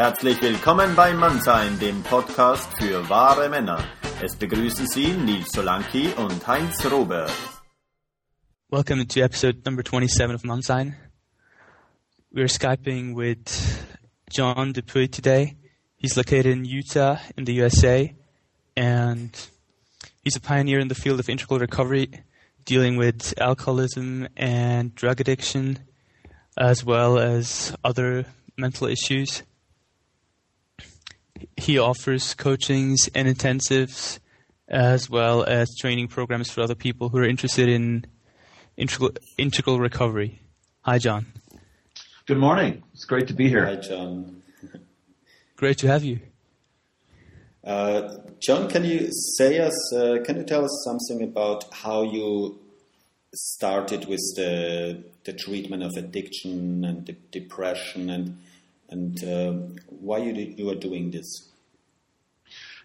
Herzlich willkommen bei Mannsein, dem Podcast für wahre Männer. Es begrüßen Sie Nils Solanki und Heinz Robert. Welcome to episode number 27 of Mannsein. We're Skyping with John Dupuy today. He's located in Utah in the USA and he's a pioneer in the field of integral recovery, dealing with alcoholism and drug addiction, as well as other mental issues. He offers coachings and intensives, as well as training programs for other people who are interested in integral, integral recovery. Hi, John. Good morning. It's great to be here. Hi, John. Great to have you. Uh, John, can you say us? Uh, can you tell us something about how you started with the the treatment of addiction and de depression and and uh, why you you are doing this?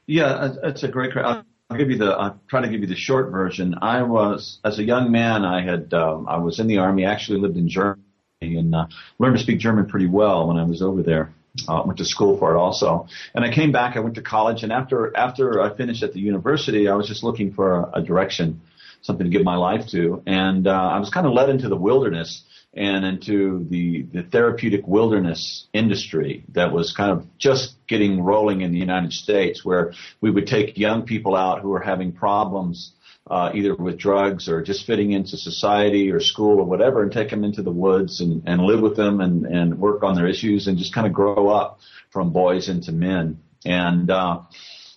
Yeah, it's a great. I'll give you the. I'll try to give you the short version. I was as a young man. I had. Um, I was in the army. I actually lived in Germany and uh, learned to speak German pretty well when I was over there. Uh, went to school for it also, and I came back. I went to college, and after after I finished at the university, I was just looking for a, a direction, something to give my life to, and uh, I was kind of led into the wilderness and into the the therapeutic wilderness industry that was kind of just getting rolling in the United States, where we would take young people out who were having problems uh, either with drugs or just fitting into society or school or whatever, and take them into the woods and, and live with them and, and work on their issues and just kind of grow up from boys into men. And uh,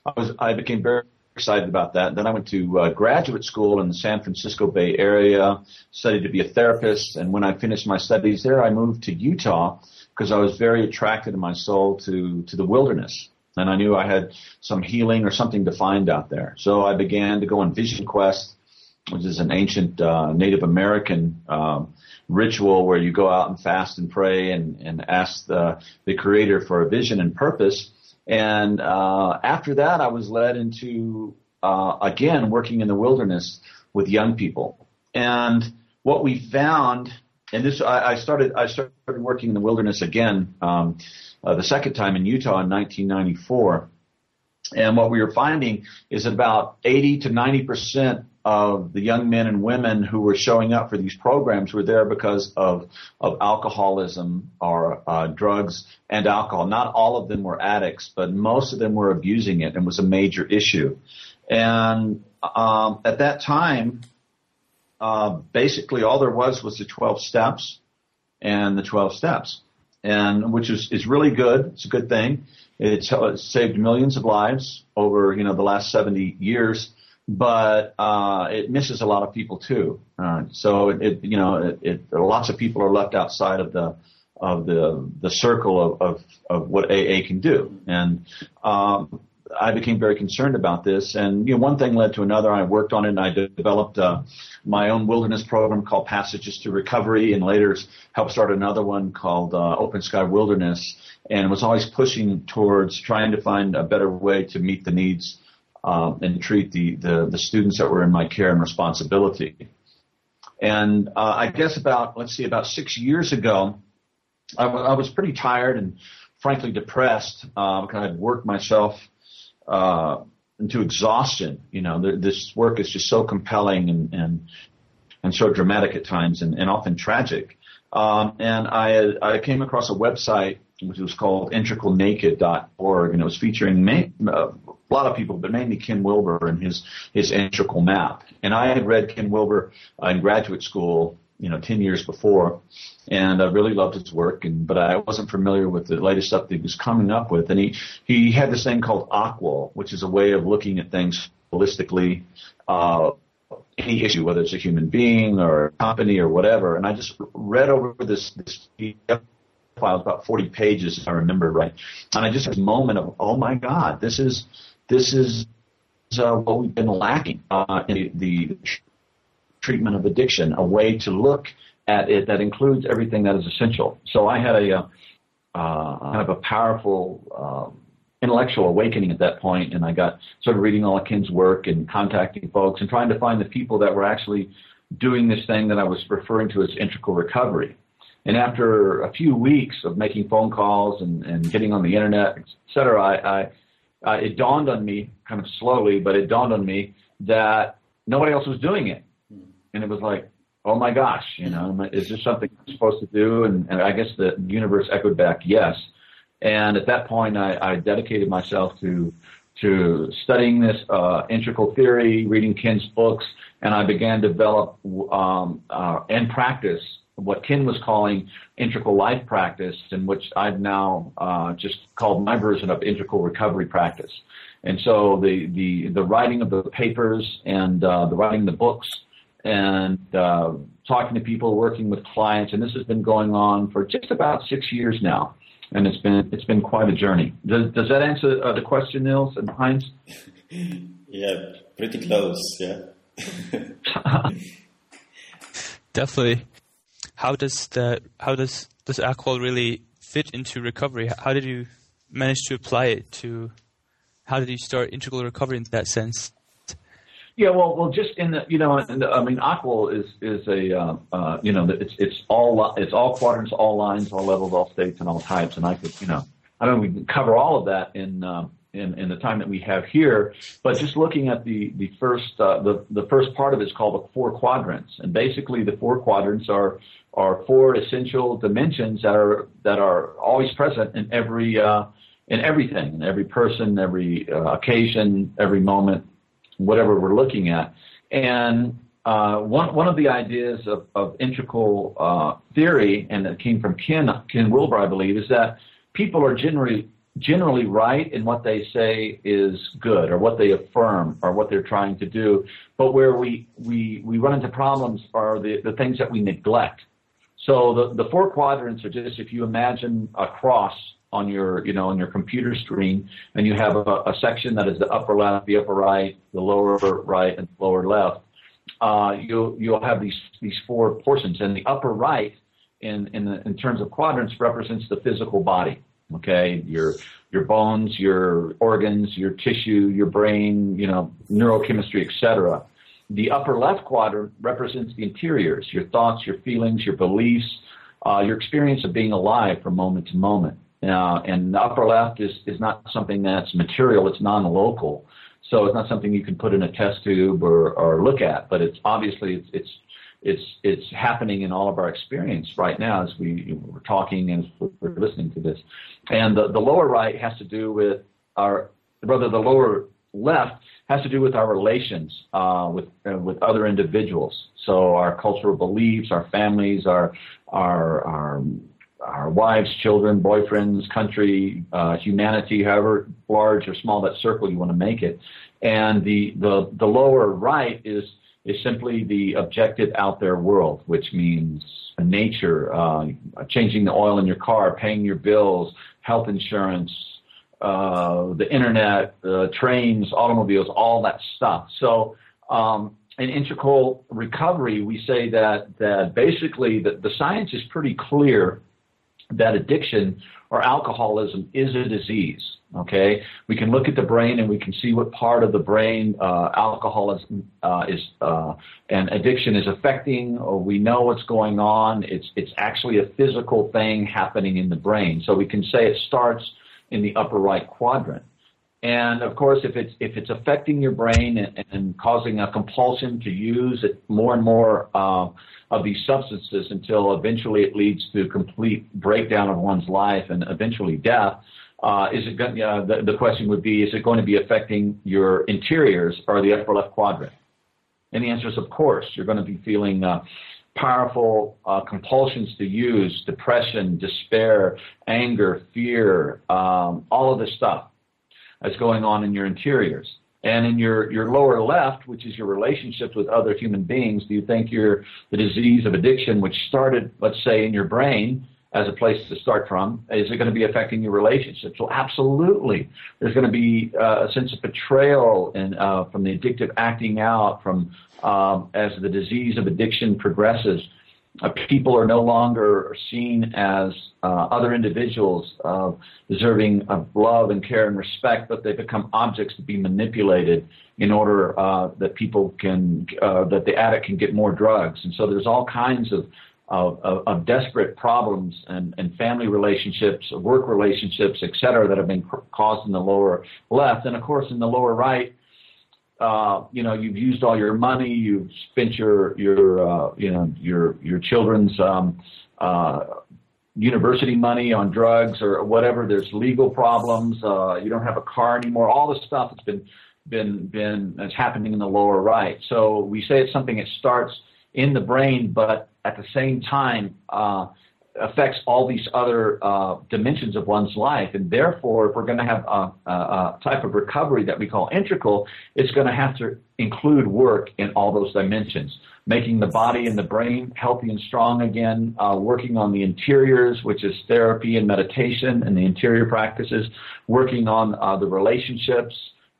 I was I became very excited about that. Then I went to uh, graduate school in the San Francisco Bay Area, studied to be a therapist, and when I finished my studies there, I moved to Utah because I was very attracted in my soul to to the wilderness and I knew I had some healing or something to find out there. So I began to go on Vision Quest, which is an ancient uh, Native American um, ritual where you go out and fast and pray and, and ask the, the Creator for a vision and purpose. And uh, after that, I was led into uh, again working in the wilderness with young people. And what we found, and this I, I started I started working in the wilderness again. Um, uh, the second time in Utah in 1994. And what we were finding is that about 80 to 90 percent of the young men and women who were showing up for these programs were there because of of alcoholism or uh, drugs and alcohol. Not all of them were addicts, but most of them were abusing it and was a major issue. And um, at that time, uh, basically all there was was the 12 steps and the 12 steps and which is is really good. It's a good thing. It's, it's saved millions of lives over you know the last 70 years, but uh, it misses a lot of people too. Uh, so it, it you know it, it, lots of people are left outside of the of the the circle of of, of what AA can do, and um, I became very concerned about this, and you know, one thing led to another. I worked on it, and I developed uh, my own wilderness program called Passages to Recovery, and later helped start another one called uh, Open Sky Wilderness, and was always pushing towards trying to find a better way to meet the needs uh, and treat the, the the students that were in my care and responsibility. And uh, I guess about let's see, about six years ago, I, w- I was pretty tired and frankly depressed uh, because I'd worked myself uh, into exhaustion. You know, th- this work is just so compelling and and and so dramatic at times and, and often tragic. Um, and I I came across a website which was called integralnaked.org, and it was featuring main, uh, a lot of people, but mainly Ken Wilber and his his integral map. And I had read Ken Wilber uh, in graduate school you know, 10 years before. And I really loved his work, and, but I wasn't familiar with the latest stuff that he was coming up with. And he, he had this thing called AQAL, which is a way of looking at things holistically, uh, any issue, whether it's a human being or a company or whatever. And I just read over this, this file, about 40 pages, if I remember right. And I just had this moment of, oh my God, this is, this is, uh, what we've been lacking, uh, in the, treatment of addiction, a way to look at it that includes everything that is essential. So I had a uh, uh, kind of a powerful um, intellectual awakening at that point, and I got sort of reading all of work and contacting folks and trying to find the people that were actually doing this thing that I was referring to as integral recovery. And after a few weeks of making phone calls and, and getting on the internet, et cetera, I, I uh, it dawned on me, kind of slowly, but it dawned on me that nobody else was doing it. And it was like, oh my gosh, you know, is this something I'm supposed to do? And, and I guess the universe echoed back, yes. And at that point, I, I dedicated myself to to studying this uh, integral theory, reading Ken's books, and I began to develop um, uh, and practice what Ken was calling integral life practice, in which I've now uh, just called my version of integral recovery practice. And so the the the writing of the papers and uh, the writing the books and uh, talking to people, working with clients, and this has been going on for just about six years now, and it's been it's been quite a journey. Does does that answer uh, the question, Nils and Heinz? yeah, pretty close. Yeah. Definitely. How does the how does does alcohol really fit into recovery? How did you manage to apply it to? How did you start integral recovery in that sense? Yeah, well, well, just in the, you know, the, I mean, AQAL is is a, uh, uh, you know, it's it's all it's all quadrants, all lines, all levels, all states, and all types, and I could, you know, I mean, we can cover all of that in um, in, in the time that we have here, but just looking at the the first uh, the the first part of it is called the four quadrants, and basically the four quadrants are are four essential dimensions that are that are always present in every uh, in everything, in every person, every uh, occasion, every moment whatever we're looking at. And uh, one one of the ideas of, of integral uh, theory, and that came from Ken Ken Wilber, I believe, is that people are generally generally right in what they say is good, or what they affirm, or what they're trying to do. But where we we we run into problems are the the things that we neglect. So the the four quadrants are just if you imagine a cross on your, you know, on your computer screen, and you have a, a section that is the upper left, the upper right, the lower right, and lower left. Uh, you'll you'll have these these four portions, and the upper right, in in the, in terms of quadrants, represents the physical body. Okay, your your bones, your organs, your tissue, your brain, you know, neurochemistry, etc. The upper left quadrant represents the interiors, your thoughts, your feelings, your beliefs, uh, your experience of being alive from moment to moment. Uh, and the upper left is, is not something that's material, it's non-local. So it's not something you can put in a test tube or, or look at, but it's obviously it's, it's it's it's happening in all of our experience right now as we we're talking and we're listening to this. And the, the lower right has to do with our rather the lower left has to do with our relations uh, with uh, with other individuals. So our cultural beliefs, our families, our our our our wives, children, boyfriends, country, uh, humanity, however large or small that circle you want to make it. And the, the, the lower right is, is simply the objective out there world, which means nature, uh, changing the oil in your car, paying your bills, health insurance, uh, the internet, uh, trains, automobiles, all that stuff. So, um, in integral recovery, we say that, that basically the, the science is pretty clear that addiction or alcoholism is a disease. Okay, we can look at the brain and we can see what part of the brain uh, alcoholism uh, is uh, and addiction is affecting. Or we know what's going on. It's it's actually a physical thing happening in the brain. So we can say it starts in the upper right quadrant. And of course, if it's if it's affecting your brain and, and causing a compulsion to use it more and more uh, of these substances until eventually it leads to complete breakdown of one's life and eventually death. Uh, is it going, uh, the, the question would be, is it going to be affecting your interiors or the upper left quadrant? And the answer is, of course. You're going to be feeling uh, powerful uh, compulsions to use, depression, despair, anger, fear, um, all of this stuff that's going on in your interiors. And in your, your lower left, which is your relationships with other human beings, do you think you're the disease of addiction, which started, let's say, in your brain as a place to start from, is it going to be affecting your relationships? Well, absolutely. There's going to be uh, a sense of betrayal uh, from the addictive acting out, from um, as the disease of addiction progresses people are no longer seen as uh, other individuals uh, deserving of love and care and respect, but they become objects to be manipulated in order uh, that people can, uh, that the addict can get more drugs. And so there's all kinds of of, of, of desperate problems and, and family relationships, work relationships, et cetera, that have been caused in the lower left. And of course, in the lower right, uh, you know, you've used all your money, you've spent your your uh, you know your your children's um, uh, university money on drugs or whatever. There's legal problems. Uh, you don't have a car anymore. All this stuff that's been been been that's happening in the lower right. So we say it's something that starts in the brain, but at the same time uh, affects all these other uh, dimensions of one's life. And therefore, if we're going to have a, a, a, type of recovery that we call integral, it's going to have to include work in all those dimensions. Making the body and the brain healthy and strong again, uh, working on the interiors, which is therapy and meditation and the interior practices, working on uh, the relationships,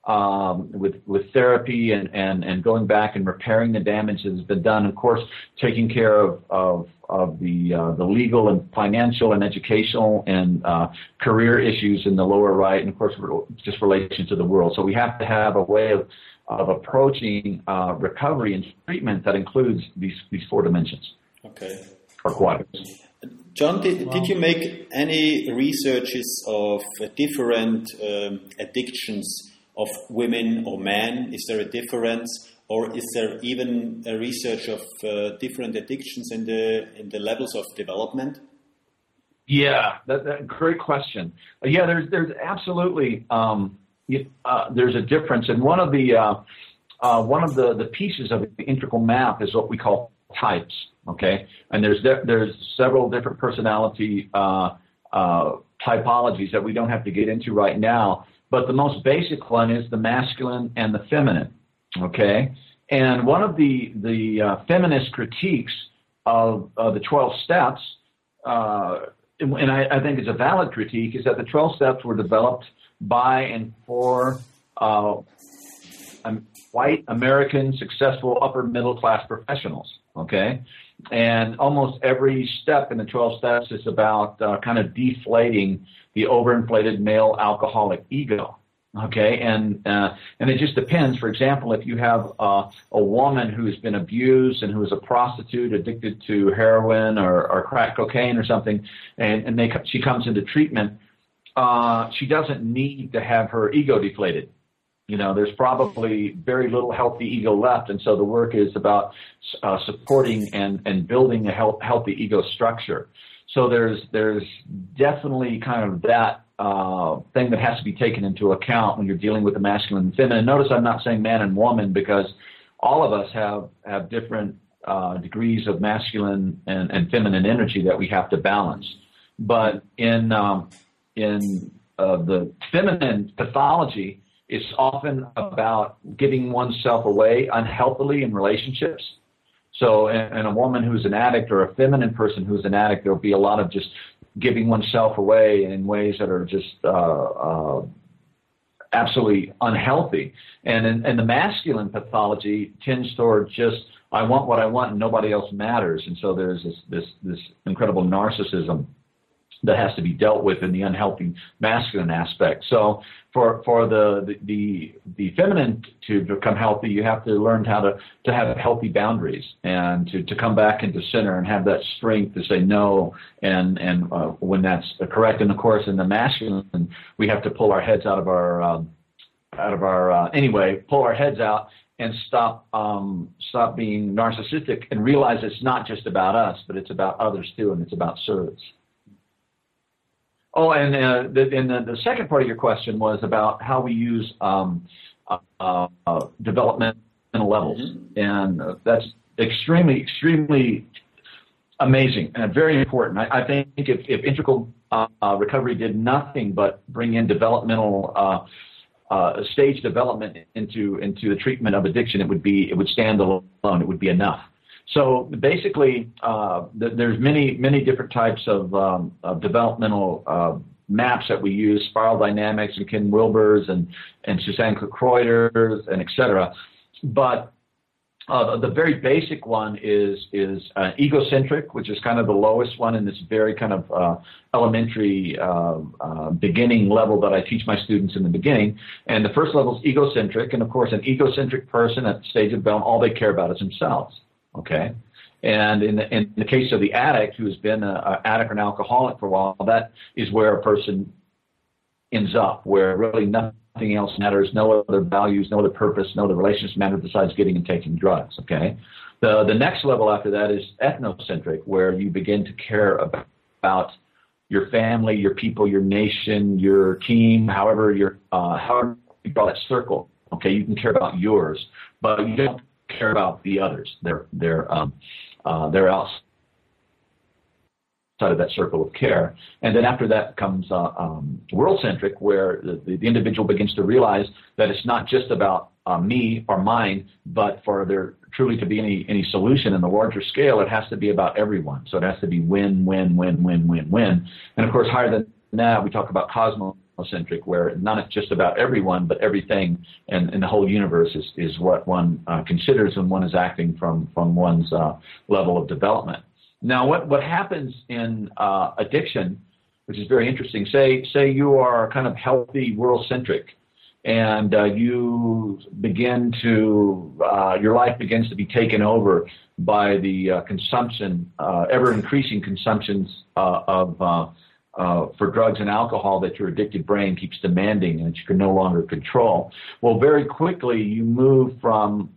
um, with with therapy and, and and going back and repairing the damage that has been done. Of course, taking care of of of the uh, the legal and financial and educational and uh, career issues in the lower right, and of course, just relation to the world. So we have to have a way of of approaching uh, recovery and treatment that includes these these four dimensions. Okay. Or quadrants. John, did, wow. did you make any researches of different um, addictions of women or men? Is there a difference? Or is there even a research of uh, different addictions in the in the levels of development? Yeah, that, that great question. Yeah, there's there's absolutely um, uh, there's a difference, and one of the uh, uh, one of the, the pieces of the integral map is what we call types. Okay, and there's de- there's several different personality uh, typologies that we don't have to get into right now. But the most basic one is the masculine and the feminine. Okay? And one of the, the uh, feminist critiques of, of the 12 steps, uh, and I, I, think it's a valid critique, is that the 12 steps were developed by and for uh, white American successful upper middle class professionals. Okay? And almost every step in the 12 steps is about uh, kind of deflating the overinflated male alcoholic ego. Okay, and uh, and it just depends. For example, if you have uh, a woman who has been abused and who is a prostitute, addicted to heroin or, or crack cocaine or something, and, and they, she comes into treatment, uh, she doesn't need to have her ego deflated. You know, there's probably very little healthy ego left, and so the work is about uh, supporting and and building a health, healthy ego structure. So there's there's definitely kind of that uh, thing that has to be taken into account when you're dealing with the masculine and feminine. Notice I'm not saying man and woman because all of us have have different uh, degrees of masculine and, and feminine energy that we have to balance. But in um, in uh, the feminine pathology, it's often about giving oneself away unhealthily in relationships so, in, a woman who's an addict or a feminine person who's an addict, there'll be a lot of just giving oneself away in ways that are just uh, uh, absolutely unhealthy. And and the masculine pathology tends toward just I want what I want and nobody else matters. And so there's this this this incredible narcissism that has to be dealt with in the unhealthy masculine aspect. So for for the the the, feminine to become healthy, you have to learn how to to have healthy boundaries and to to come back into center and have that strength to say no and and uh, when that's correct. And of course, in the masculine, we have to pull our heads out of our um, out of our uh, anyway, pull our heads out and stop um, stop being narcissistic and realize it's not just about us, but it's about others too, and it's about service. Oh, and uh, the, and the, the, second part of your question was about how we use um, uh, uh, developmental levels, mm-hmm. and uh, that's extremely, extremely amazing and very important. I, I think if, if integral uh, recovery did nothing but bring in developmental uh, stage development into into the treatment of addiction, it would be it would stand alone. It would be enough. So basically, uh, th- there's many many different types of, um, of developmental uh, maps that we use, spiral dynamics and Ken Wilber's and and Suzanne Greuter's and etc. But uh, the very basic one is is uh, egocentric, which is kind of the lowest one in this very kind of uh, elementary uh, uh, beginning level that I teach my students in the beginning. And the first level is egocentric, and of course, an egocentric person at the stage of development, all they care about is themselves. Okay. And in the, in the case of the addict who's been an addict or an alcoholic for a while, that is where a person ends up, where really nothing else matters, no other values, no other purpose, no other relationships matter besides getting and taking drugs. Okay. The the next level after that is ethnocentric, where you begin to care about, about your family, your people, your nation, your team, however your uh, however you draw that circle. Okay, you can care about yours, but you don't care about the others. They're they're um, uh, they're outside of that circle of care. And then after that comes uh, um, world centric, where the, the individual begins to realize that it's not just about uh, me or mine, but for there truly to be any any solution in the larger scale, it has to be about everyone. So it has to be win, win, win, win, win, win. And of course, higher than that, we talk about cosmocentric, where not just about everyone, but everything and, and the whole universe is, is what one uh, considers when one is acting from from one's uh, level of development. Now, what what happens in uh, addiction, which is very interesting. Say say you are kind of healthy, world centric and uh, you begin to uh, your life begins to be taken over by the uh, consumption, ever increasing consumptions of uh, for drugs and alcohol that your addicted brain keeps demanding and that you can no longer control. Well, very quickly you move from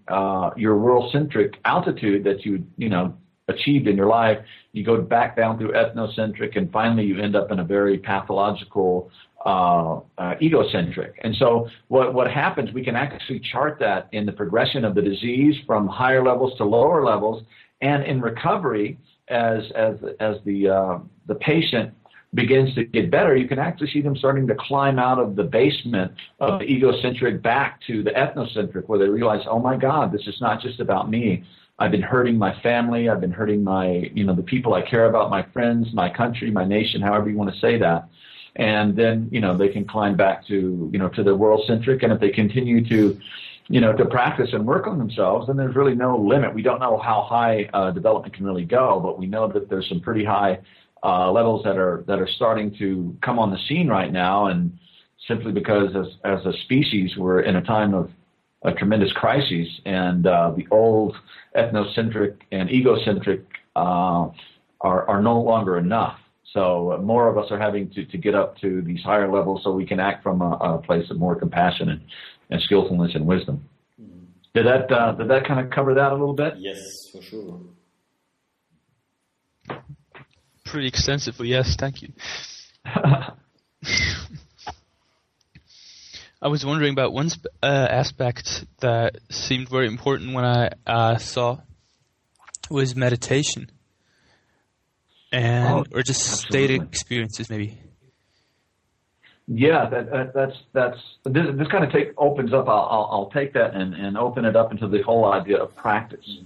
your world centric altitude that you you know achieved in your life. You go back down through ethnocentric, and finally you end up in a very pathological uh, uh, egocentric. And so what, what happens, we can actually chart that in the progression of the disease from higher levels to lower levels. And in recovery, as, as, as the, uh, the patient begins to get better, you can actually see them starting to climb out of the basement of the egocentric back to the ethnocentric where they realize, oh my God, this is not just about me. I've been hurting my family. I've been hurting my, you know, the people I care about, my friends, my country, my nation, however you want to say that and then you know they can climb back to you know to the world centric and if they continue to you know to practice and work on themselves then there's really no limit we don't know how high uh, development can really go but we know that there's some pretty high uh, levels that are that are starting to come on the scene right now and simply because as as a species we're in a time of a tremendous crisis and uh, the old ethnocentric and egocentric uh, are are no longer enough so more of us are having to, to get up to these higher levels so we can act from a, a place of more compassion and, and skillfulness and wisdom. Mm-hmm. Did that uh, did that kind of cover that a little bit? Yes, for sure. Pretty extensively, yes. Thank you. I was wondering about one sp- uh, aspect that seemed very important when I uh, saw was meditation and oh, or just absolutely. state experiences maybe. Yeah, that, that, that's that's this, this kind of take opens up. I'll, I'll, I'll take that and, and open it up into the whole idea of practice.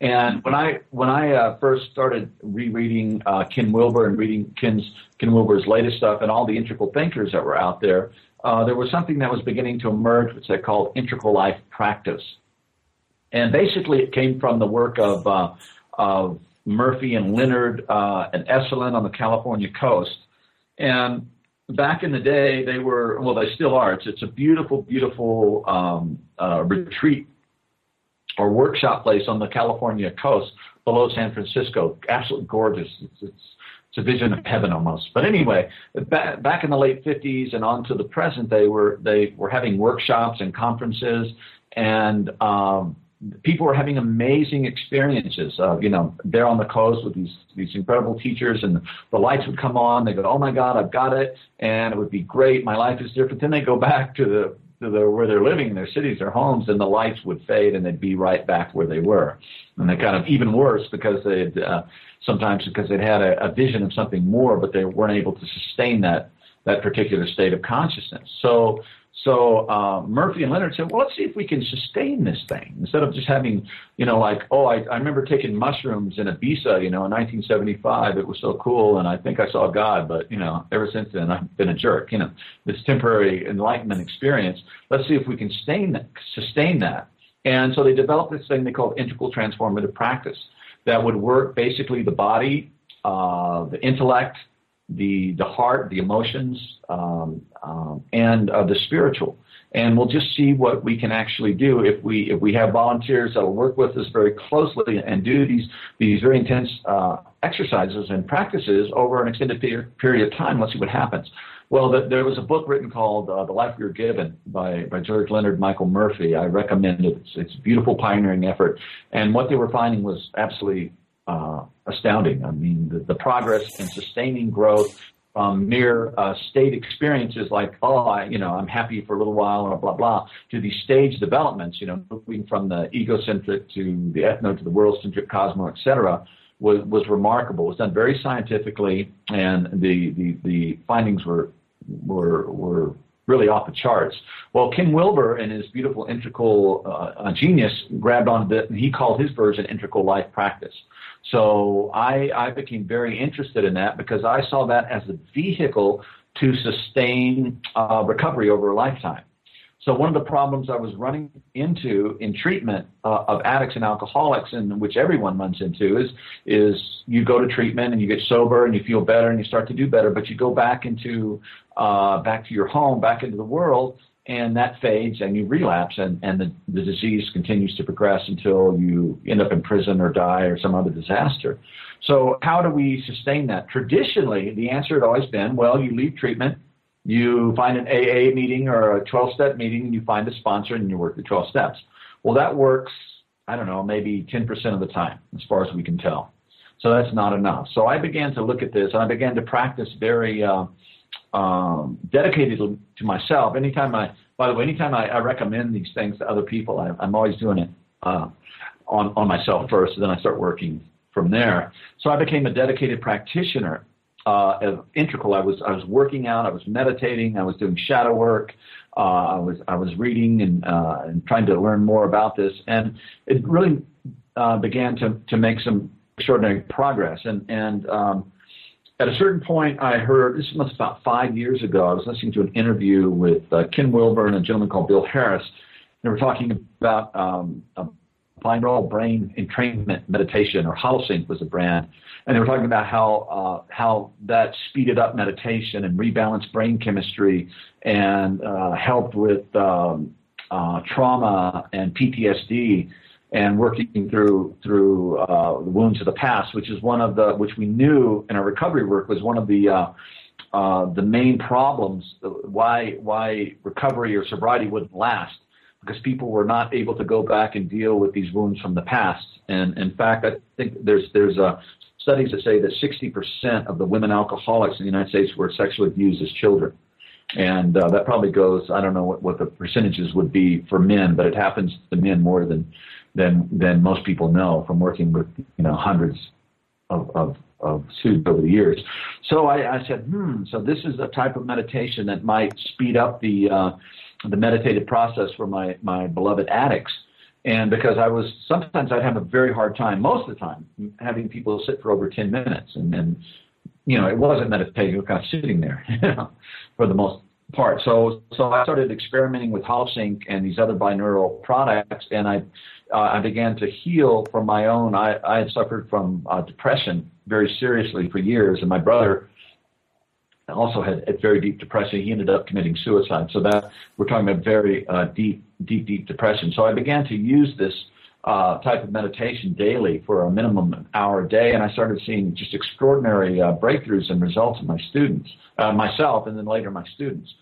And when I when I uh, first started rereading uh, Ken Wilber and reading Ken's Ken Wilber's latest stuff and all the integral thinkers that were out there, uh, there was something that was beginning to emerge, which they called integral life practice. And basically, it came from the work of uh, of Murphy and Leonard uh, and Esalen on the California coast. And back in the day, they were, well, they still are. It's, it's a beautiful, beautiful um, uh, retreat or workshop place on the California coast below San Francisco. Absolutely gorgeous. It's, it's, it's a vision of heaven almost. But anyway, back, back in the late 50s and on to the present, they were, they were having workshops and conferences and, um, people were having amazing experiences. Uh, you know, they're on the coast with these these incredible teachers, and the lights would come on. They go, "Oh my God, I've got it," and it would be great. My life is different. Then they go back to the to the where they're living, their cities, their homes, and the lights would fade, and they'd be right back where they were. And they kind of even worse because they'd uh, sometimes because they'd had a, a vision of something more, but they weren't able to sustain that that particular state of consciousness. So so uh, Murphy and Leonard said, well, let's see if we can sustain this thing instead of just having, you know, like, oh, I, I remember taking mushrooms in Ibiza, you know, in 1975. It was so cool, and I think I saw God, but you know, ever since then I've been a jerk. You know, this temporary enlightenment experience. Let's see if we can sustain that. Sustain that. And so they developed this thing they called integral transformative practice that would work basically the body, uh, the intellect, the the heart, the emotions, um, um, and uh, the spiritual. and we'll just see what we can actually do if we if we have volunteers that'll work with us very closely and do these these very intense uh, exercises and practices over an extended period of time. Let's see what happens. Well, the, there was a book written called uh, The Life Were Given by, by George Leonard Michael Murphy. I recommend it. It's, it's a beautiful pioneering effort. And what they were finding was absolutely uh, astounding. I mean, the, the progress in sustaining growth from mere uh, state experiences like, oh, I, you know, I'm happy for a little while or blah, blah, to these stage developments, you know, moving from the egocentric to the ethno to the world-centric cosmo, et cetera, was, was remarkable. It was done very scientifically, and the, the, the findings were were were really off the charts. Well, Ken Wilber and his beautiful integral uh, genius grabbed onto it, and he called his version integral life practice. So I, I became very interested in that because I saw that as a vehicle to sustain uh, recovery over a lifetime. So one of the problems I was running into in treatment uh, of addicts and alcoholics, and which everyone runs into, is is you go to treatment and you get sober and you feel better and you start to do better, but you go back into uh, back to your home, back into the world, and that fades and you relapse and, and the, the disease continues to progress until you end up in prison or die or some other disaster. So how do we sustain that? Traditionally, the answer had always been, well, you leave treatment, you find an AA meeting or a 12 step meeting and you find a sponsor and you work the 12 steps. Well, that works, I don't know, maybe 10% of the time, as far as we can tell. So that's not enough. So I began to look at this and I began to practice very uh, um, dedicated to myself. Anytime I, by the way, anytime I, I recommend these things to other people, I, I'm always doing it uh, on, on myself first, and then I start working from there. So I became a dedicated practitioner uh, integral. I was I was working out, I was meditating, I was doing shadow work, uh, I was I was reading and uh, and trying to learn more about this, and it really uh, began to to make some extraordinary progress. And and um, at a certain point, I heard this was about five years ago. I was listening to an interview with uh, Ken Wilber and a gentleman called Bill Harris. They were talking about um, binaural brain entrainment meditation, or HoloSync was the brand. And they were talking about how uh, how that speeded up meditation and rebalanced brain chemistry and uh, helped with um, uh, trauma and PTSD and working through through uh, the wounds of the past, which is one of the which we knew in our recovery work was one of the uh, uh, the main problems why why recovery or sobriety wouldn't last because people were not able to go back and deal with these wounds from the past. And in fact, I think there's there's a studies that say that 60% of the women alcoholics in the United States were sexually abused as children. And uh, that probably goes, I don't know what, what the percentages would be for men, but it happens to men more than, than, than most people know from working with, you know, hundreds of, of, of students over the years. So I, I said, hmm, so this is a type of meditation that might speed up the, uh, the meditative process for my, my beloved addicts and because I was sometimes I'd have a very hard time, most of the time, having people sit for over 10 minutes. And, and you know, it wasn't meditating, you were kind of sitting there you know, for the most part. So, so I started experimenting with HoloSync and these other binaural products, and I, uh, I began to heal from my own. I, I had suffered from uh, depression very seriously for years, and my brother also had, had very deep depression. He ended up committing suicide. So that we're talking about very uh, deep, deep, deep depression. So I began to use this uh, type of meditation daily for a minimum hour a day, and I started seeing just extraordinary uh, breakthroughs and results in my students, uh, myself, and then later my students.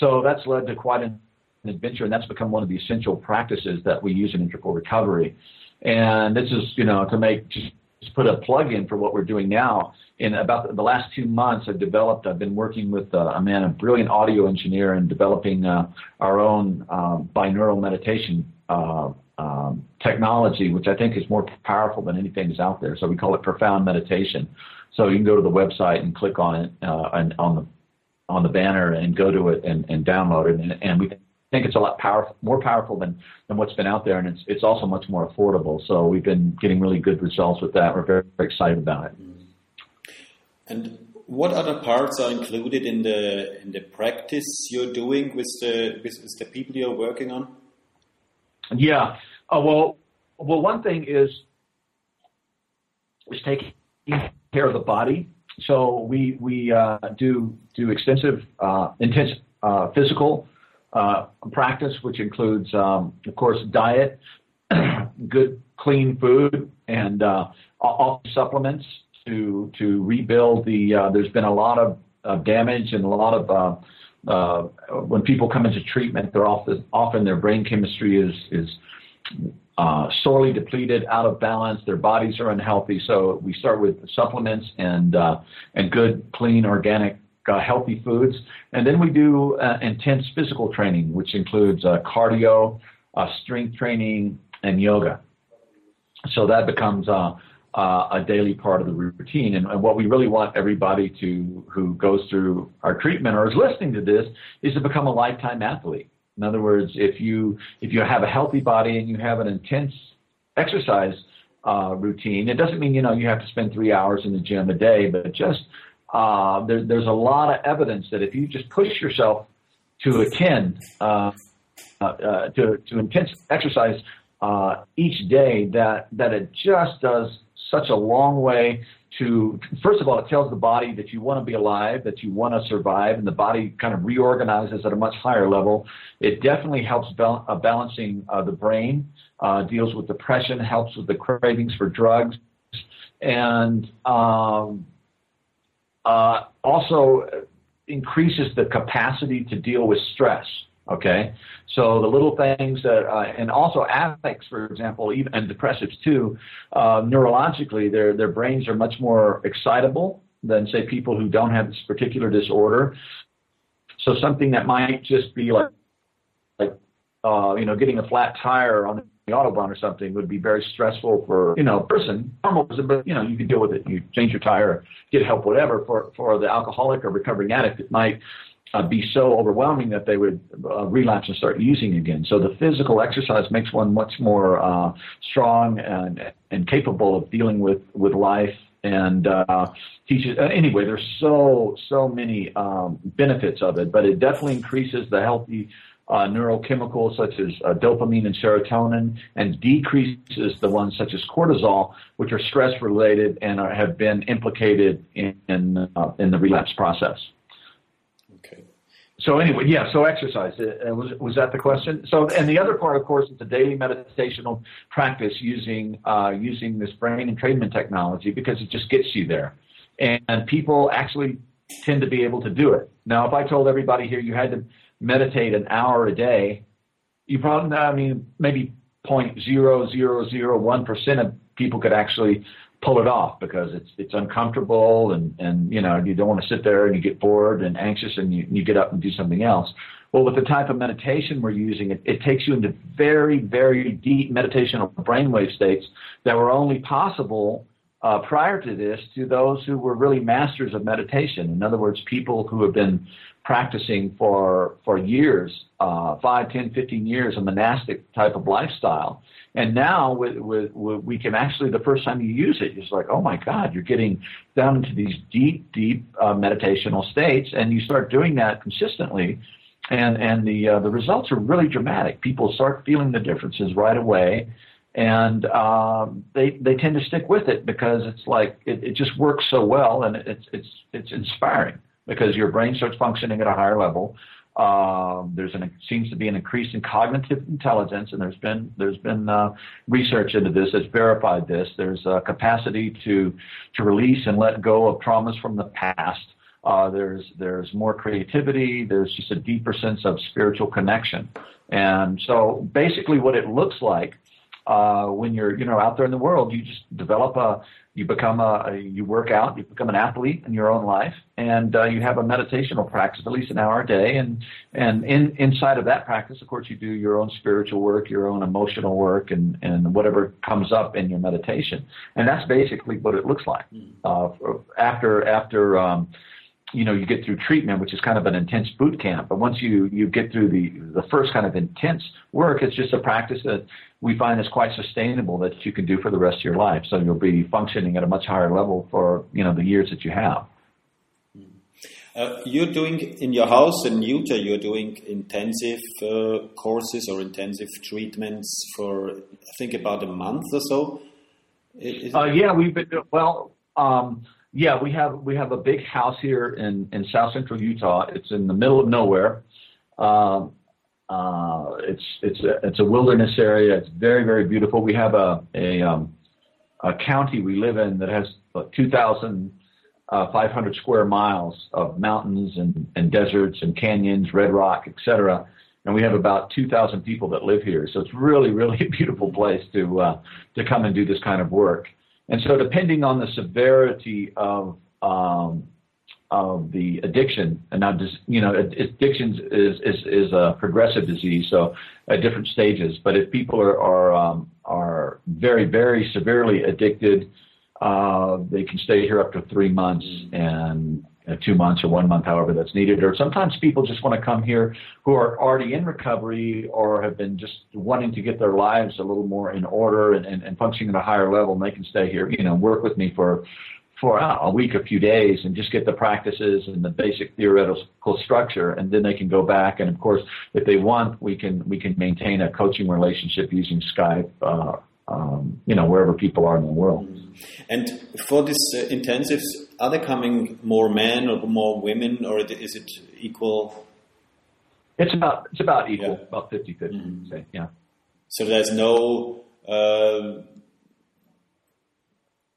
So that's led to quite an adventure, and that's become one of the essential practices that we use in integral recovery. And this is, you know, to make just put a plug in for what we're doing now. In about the last two months, I've developed, I've been working with uh, a man, a brilliant audio engineer, and developing uh, our own um, binaural meditation uh, um, technology, which I think is more powerful than anything that's out there. So we call it profound meditation. So you can go to the website and click on it uh, and on the on the banner and go to it and, and download it. And, and we think it's a lot powerful, more powerful than, than what's been out there, and it's it's also much more affordable. So we've been getting really good results with that. We're very, very excited about it. And what other parts are included in the in the practice you're doing with the with, with the people you're working on? Yeah. Uh, well, well, one thing is is taking care of the body. So we we uh, do do extensive, uh, intense uh, physical uh, practice, which includes, um, of course, diet, good clean food, and uh, all supplements to to rebuild the. Uh, there's been a lot of uh, damage and a lot of uh, uh, when people come into treatment, they're often often their brain chemistry is is uh, sorely depleted, out of balance. Their bodies are unhealthy. So we start with supplements and uh, and good, clean, organic, uh, healthy foods, and then we do uh, intense physical training, which includes uh, cardio, strength training, and yoga. So that becomes uh, a daily part of the routine. And, and, what we really want everybody to who goes through our treatment or is listening to this is to become a lifetime athlete. In other words, if you if you have a healthy body and you have an intense exercise uh, routine, it doesn't mean you know you have to spend three hours in the gym a day, but just uh, there, there's a lot of evidence that if you just push yourself to attend uh, uh, uh to to intense exercise uh, each day, that that it just does such a long way to first of all it tells the body that you want to be alive that you want to survive and the body kind of reorganizes at a much higher level. It definitely helps bal- uh, balancing uh, the brain uh, deals with depression helps with the cravings for drugs and um, uh, also increases the capacity to deal with stress Okay, so the little things that, uh, and also addicts, for example, even and depressives too, uh, neurologically, their their brains are much more excitable than say people who don't have this particular disorder. So something that might just be like, like, uh, you know, getting a flat tire on the autobahn or something would be very stressful for you know a person normal person, but you know you can deal with it. You change your tire, get help, whatever. For for the alcoholic or recovering addict, it might uh, be so overwhelming that they would uh, relapse and start using again. So the physical exercise makes one much more uh, strong and and capable of dealing with with life and uh, teaches. Uh, anyway, there's so so many um, benefits of it, but it definitely increases the healthy. Uh, neurochemicals such as uh, dopamine and serotonin, and decreases the ones such as cortisol, which are stress related and are, have been implicated in in, uh, in the relapse process. So anyway, yeah. So exercise uh, was was that the question? So and the other part, of course, is the daily meditational practice using uh, using this brain entrainment technology because it just gets you there, and, and people actually tend to be able to do it. Now, if I told everybody here you had to meditate an hour a day, you probably I mean maybe point zero zero zero one percent of people could actually pull it off because it's it's uncomfortable and and you know you don't want to sit there and you get bored and anxious and you, you get up and do something else. Well, with the type of meditation we're using, it, it takes you into very very deep meditational brainwave states that were only possible uh, prior to this to those who were really masters of meditation. In other words, people who have been practicing for for years, uh, 5, 10, 15 years, a monastic type of lifestyle and now with, with, with, we can actually, the first time you use it, it's like, oh my God, you're getting down into these deep, deep uh, meditational states, and you start doing that consistently, and and the uh, the results are really dramatic. People start feeling the differences right away, and um, they they tend to stick with it because it's like it, it just works so well, and it's it's it's inspiring because your brain starts functioning at a higher level. Um, there's an seems to be an increase in cognitive intelligence, and there's been there's been uh, research into this that's verified this. There's a capacity to to release and let go of traumas from the past. Uh, there's there's more creativity. There's just a deeper sense of spiritual connection, and so basically, what it looks like uh, when you're you know out there in the world, you just develop a you become a you work out, you become an athlete in your own life, and uh, you have a meditational practice at least an hour a day, and and in inside of that practice, of course, you do your own spiritual work, your own emotional work, and and whatever comes up in your meditation, and that's basically what it looks like hmm. uh, after after. Um, you know, you get through treatment, which is kind of an intense boot camp. But once you you get through the the first kind of intense work, it's just a practice that we find is quite sustainable that you can do for the rest of your life. So you'll be functioning at a much higher level for you know the years that you have. Uh, you're doing in your house in Utah. You're doing intensive uh, courses or intensive treatments for I think about a month or so. Uh, yeah, we've been well. Um, yeah, we have we have a big house here in in South Central Utah. It's in the middle of nowhere. Um, uh, it's it's a, it's a wilderness area. It's very very beautiful. We have a a, um, a county we live in that has 2,500 uh, square miles of mountains and, and deserts and canyons, red rock, etc. And we have about 2,000 people that live here. So it's really really a beautiful place to uh, to come and do this kind of work. And so depending on the severity of um, of the addiction, and now, you know, addiction is, is, is a progressive disease, so at different stages. But if people are, are, um, are very, very severely addicted, uh, they can stay here up to three months and two months or one month, however that's needed. Or sometimes people just want to come here who are already in recovery or have been just wanting to get their lives a little more in order and, and, and functioning at a higher level, and they can stay here, you know, work with me for for a week, a few days, and just get the practices and the basic theoretical structure, and then they can go back. And of course, if they want, we can we can maintain a coaching relationship using Skype. Uh, um, you know, wherever people are in the world. And for these uh, intensives, are there coming more men or more women, or is it equal? It's about it's about equal, yeah. about 50 50 mm-hmm. say, yeah. So there's no uh,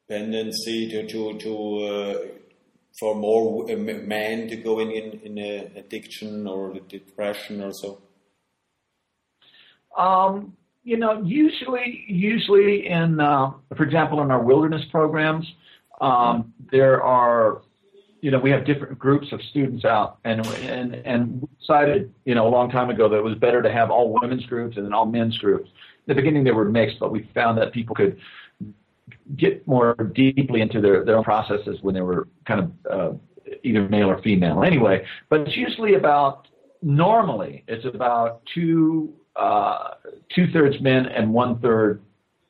tendency to to, to uh, for more uh, men to go in in, in addiction or depression or so? Um, you know, usually, usually in, uh, for example, in our wilderness programs, um, there are, you know, we have different groups of students out, and and and decided, you know, a long time ago that it was better to have all women's groups and then all men's groups. In the beginning, they were mixed, but we found that people could get more deeply into their, their own processes when they were kind of uh, either male or female anyway. But it's usually about, normally, it's about two, uh, two thirds men and one third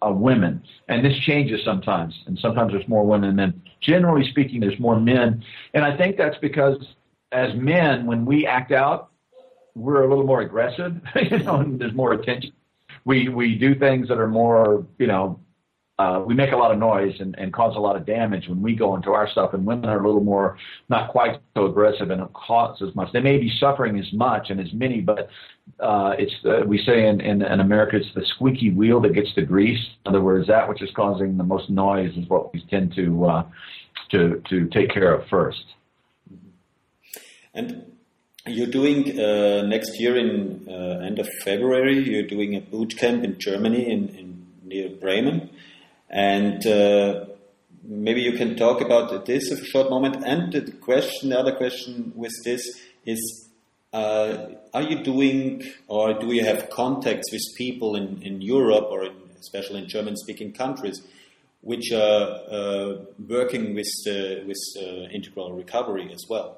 uh, women. And this changes sometimes. And sometimes there's more women than men. Generally speaking, there's more men. And I think that's because as men, when we act out, we're a little more aggressive, you know, and there's more attention. We, we do things that are more, you know, uh, we make a lot of noise and, and cause a lot of damage when we go into our stuff, and women are a little more not quite so aggressive and don't cause as much. They may be suffering as much and as many, but uh, it's the, we say in, in, in America it's the squeaky wheel that gets the grease. In other words, that which is causing the most noise is what we tend to uh, to to take care of first. And you're doing uh, next year in uh, end of February. You're doing a boot camp in Germany in, in near Bremen. And uh, maybe you can talk about this for a short moment. And the question, the other question with this is, uh, are you doing or do you have contacts with people in, in Europe or in, especially in German-speaking countries which are uh, working with with uh, integral recovery as well?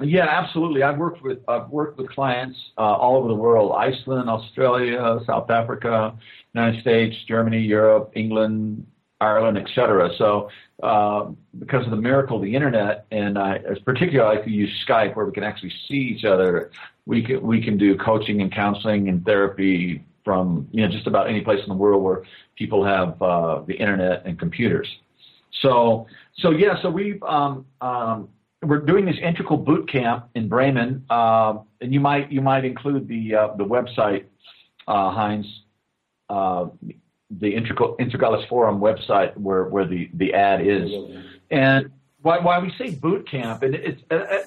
Yeah, absolutely. I've worked with I've worked with clients uh, all over the world: Iceland, Australia, South Africa, United States, Germany, Europe, England, Ireland, etc. So, uh, because of the miracle of the internet, and I, particularly I like to use Skype, where we can actually see each other. We can we can do coaching and counseling and therapy from you know just about any place in the world where people have uh, the internet and computers. So so yeah, so we've um, um, we're doing this integral boot camp in Bremen, uh, and you might you might include the uh, the website, uh, Heinz, uh, the integral Integrales Forum website where where the the ad is, and why why we say boot camp, and it's uh, uh,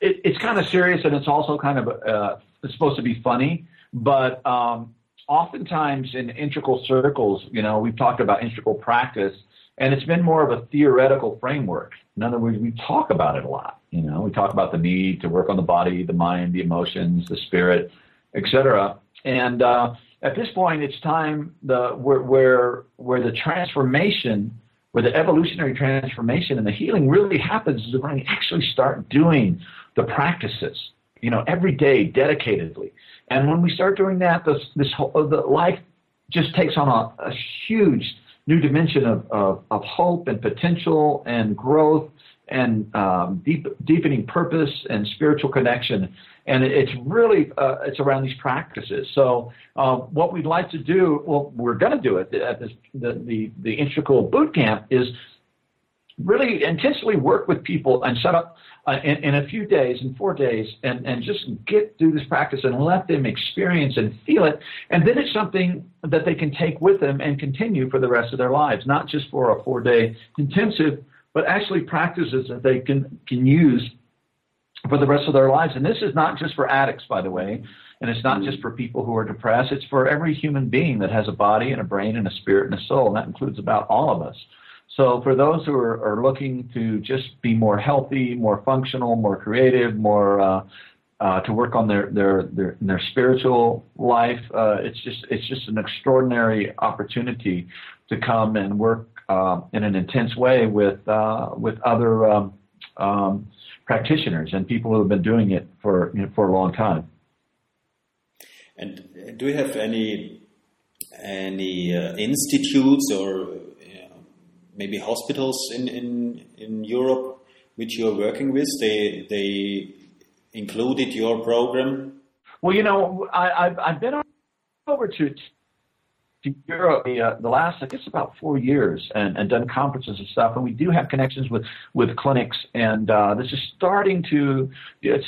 it, it's kind of serious and it's also kind of it's supposed to be funny, but um, oftentimes in integral circles, you know, we've talked about integral practice and it's been more of a theoretical framework. In other words, we talk about it a lot. You know, we talk about the need to work on the body, the mind, the emotions, the spirit, etc. And uh, at this point, it's time the where where where the transformation, where the evolutionary transformation and the healing really happens is when we actually start doing the practices. You know, every day, dedicatedly. And when we start doing that, this this whole, the life just takes on a, a huge new dimension of, of, of hope and potential and growth and um, deep, deepening purpose and spiritual connection. And it's really uh, it's around these practices. So uh, what we'd like to do, well, we're going to do it at this, the, the the integral boot camp is really intentionally work with people and set up uh, in, in, a few days, in four days, and, and just get through this practice and let them experience and feel it. And then it's something that they can take with them and continue for the rest of their lives, not just for a four day intensive, but actually practices that they can, can use for the rest of their lives. And this is not just for addicts, by the way, and it's not just for people who are depressed. It's for every human being that has a body and a brain and a spirit and a soul, and that includes about all of us. So for those who are, are looking to just be more healthy, more functional, more creative, more uh, uh, to work on their their their, their spiritual life, uh, it's just it's just an extraordinary opportunity to come and work uh, in an intense way with uh, with other um, um, practitioners and people who have been doing it for you know, for a long time. And do you have any any uh, institutes or maybe hospitals in, in, in Europe which you're working with? They, they included your program? Well, you know, I, have I've been over to, to Europe uh, the last, I guess, about four years and, and done conferences and stuff. And we do have connections with, with clinics. And uh, this is starting to, it's,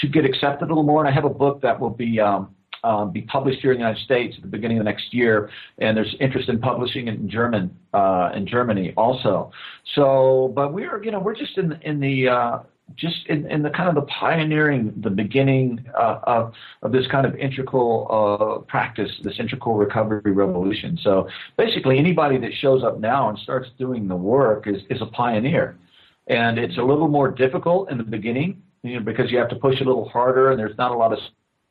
to get accepted a little more. And I have a book that will be um, um, be published here in the United States at the beginning of the next year, and there's interest in publishing it in German uh, in Germany also. So, but we're you know we're just in in the uh, just in, in the kind of the pioneering, the beginning uh, of, of this kind of integral uh, practice, this integral recovery revolution. So basically, anybody that shows up now and starts doing the work is, is a pioneer. And it's a little more difficult in the beginning you know, because you have to push a little harder and there's not a lot of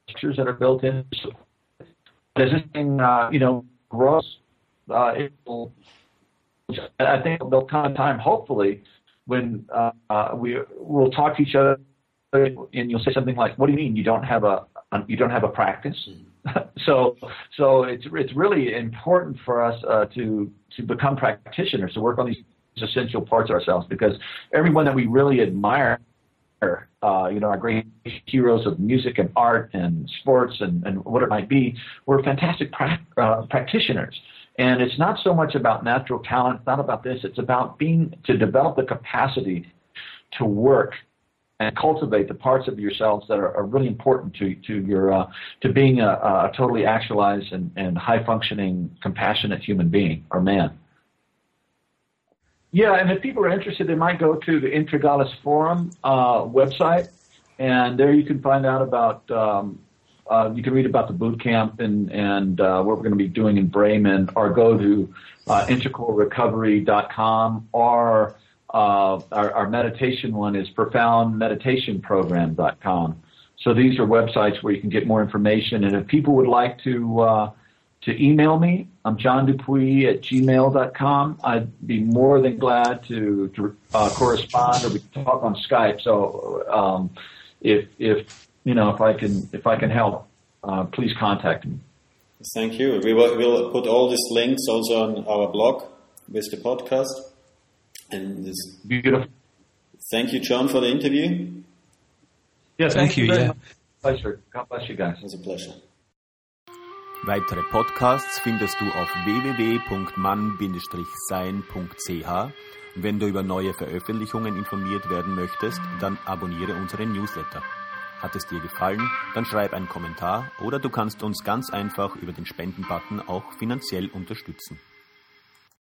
structures that are built in. This thing, uh, you know, grows, uh, it will, I think there'll come a time, hopefully, when uh, we will talk to each other, and you'll say something like, "What do you mean you don't have a you don't have a practice?" so, so it's it's really important for us uh, to to become practitioners to work on these essential parts of ourselves because everyone that we really admire uh, you know, our great heroes of music and art and sports and, and what it might be, were fantastic pra- uh, practitioners. And it's not so much about natural talent, it's not about this, it's about being, to develop the capacity to work and cultivate the parts of yourselves that are, are really important to, to your, uh, to being a, a totally actualized and, and high functioning, compassionate human being or man. Yeah, and if people are interested, they might go to the Integrales Forum uh, website, and there you can find out about. Um, uh, you can read about the boot camp and and uh, what we're going to be doing in Bremen, or go to uh, integralrecovery.com, or uh, our, our meditation one is profoundmeditationprogram.com. So these are websites where you can get more information, and if people would like to uh, to email me. I'm John Dupuy at gmail.com. I'd be more than glad to, to uh, correspond or we can talk on Skype. So um, if if you know if I can if I can help, uh, please contact me. Thank you. We will we'll put all these links also on our blog with the podcast. And this beautiful. Thank you, John, for the interview. Yes, thank, thank you. yeah. Pleasure. God bless you guys. It was a pleasure. Weitere Podcasts findest du auf www.mann-sein.ch wenn du über neue Veröffentlichungen informiert werden möchtest, dann abonniere unseren Newsletter. Hat es dir gefallen, dann schreib einen Kommentar oder du kannst uns ganz einfach über den Spenden-Button auch finanziell unterstützen.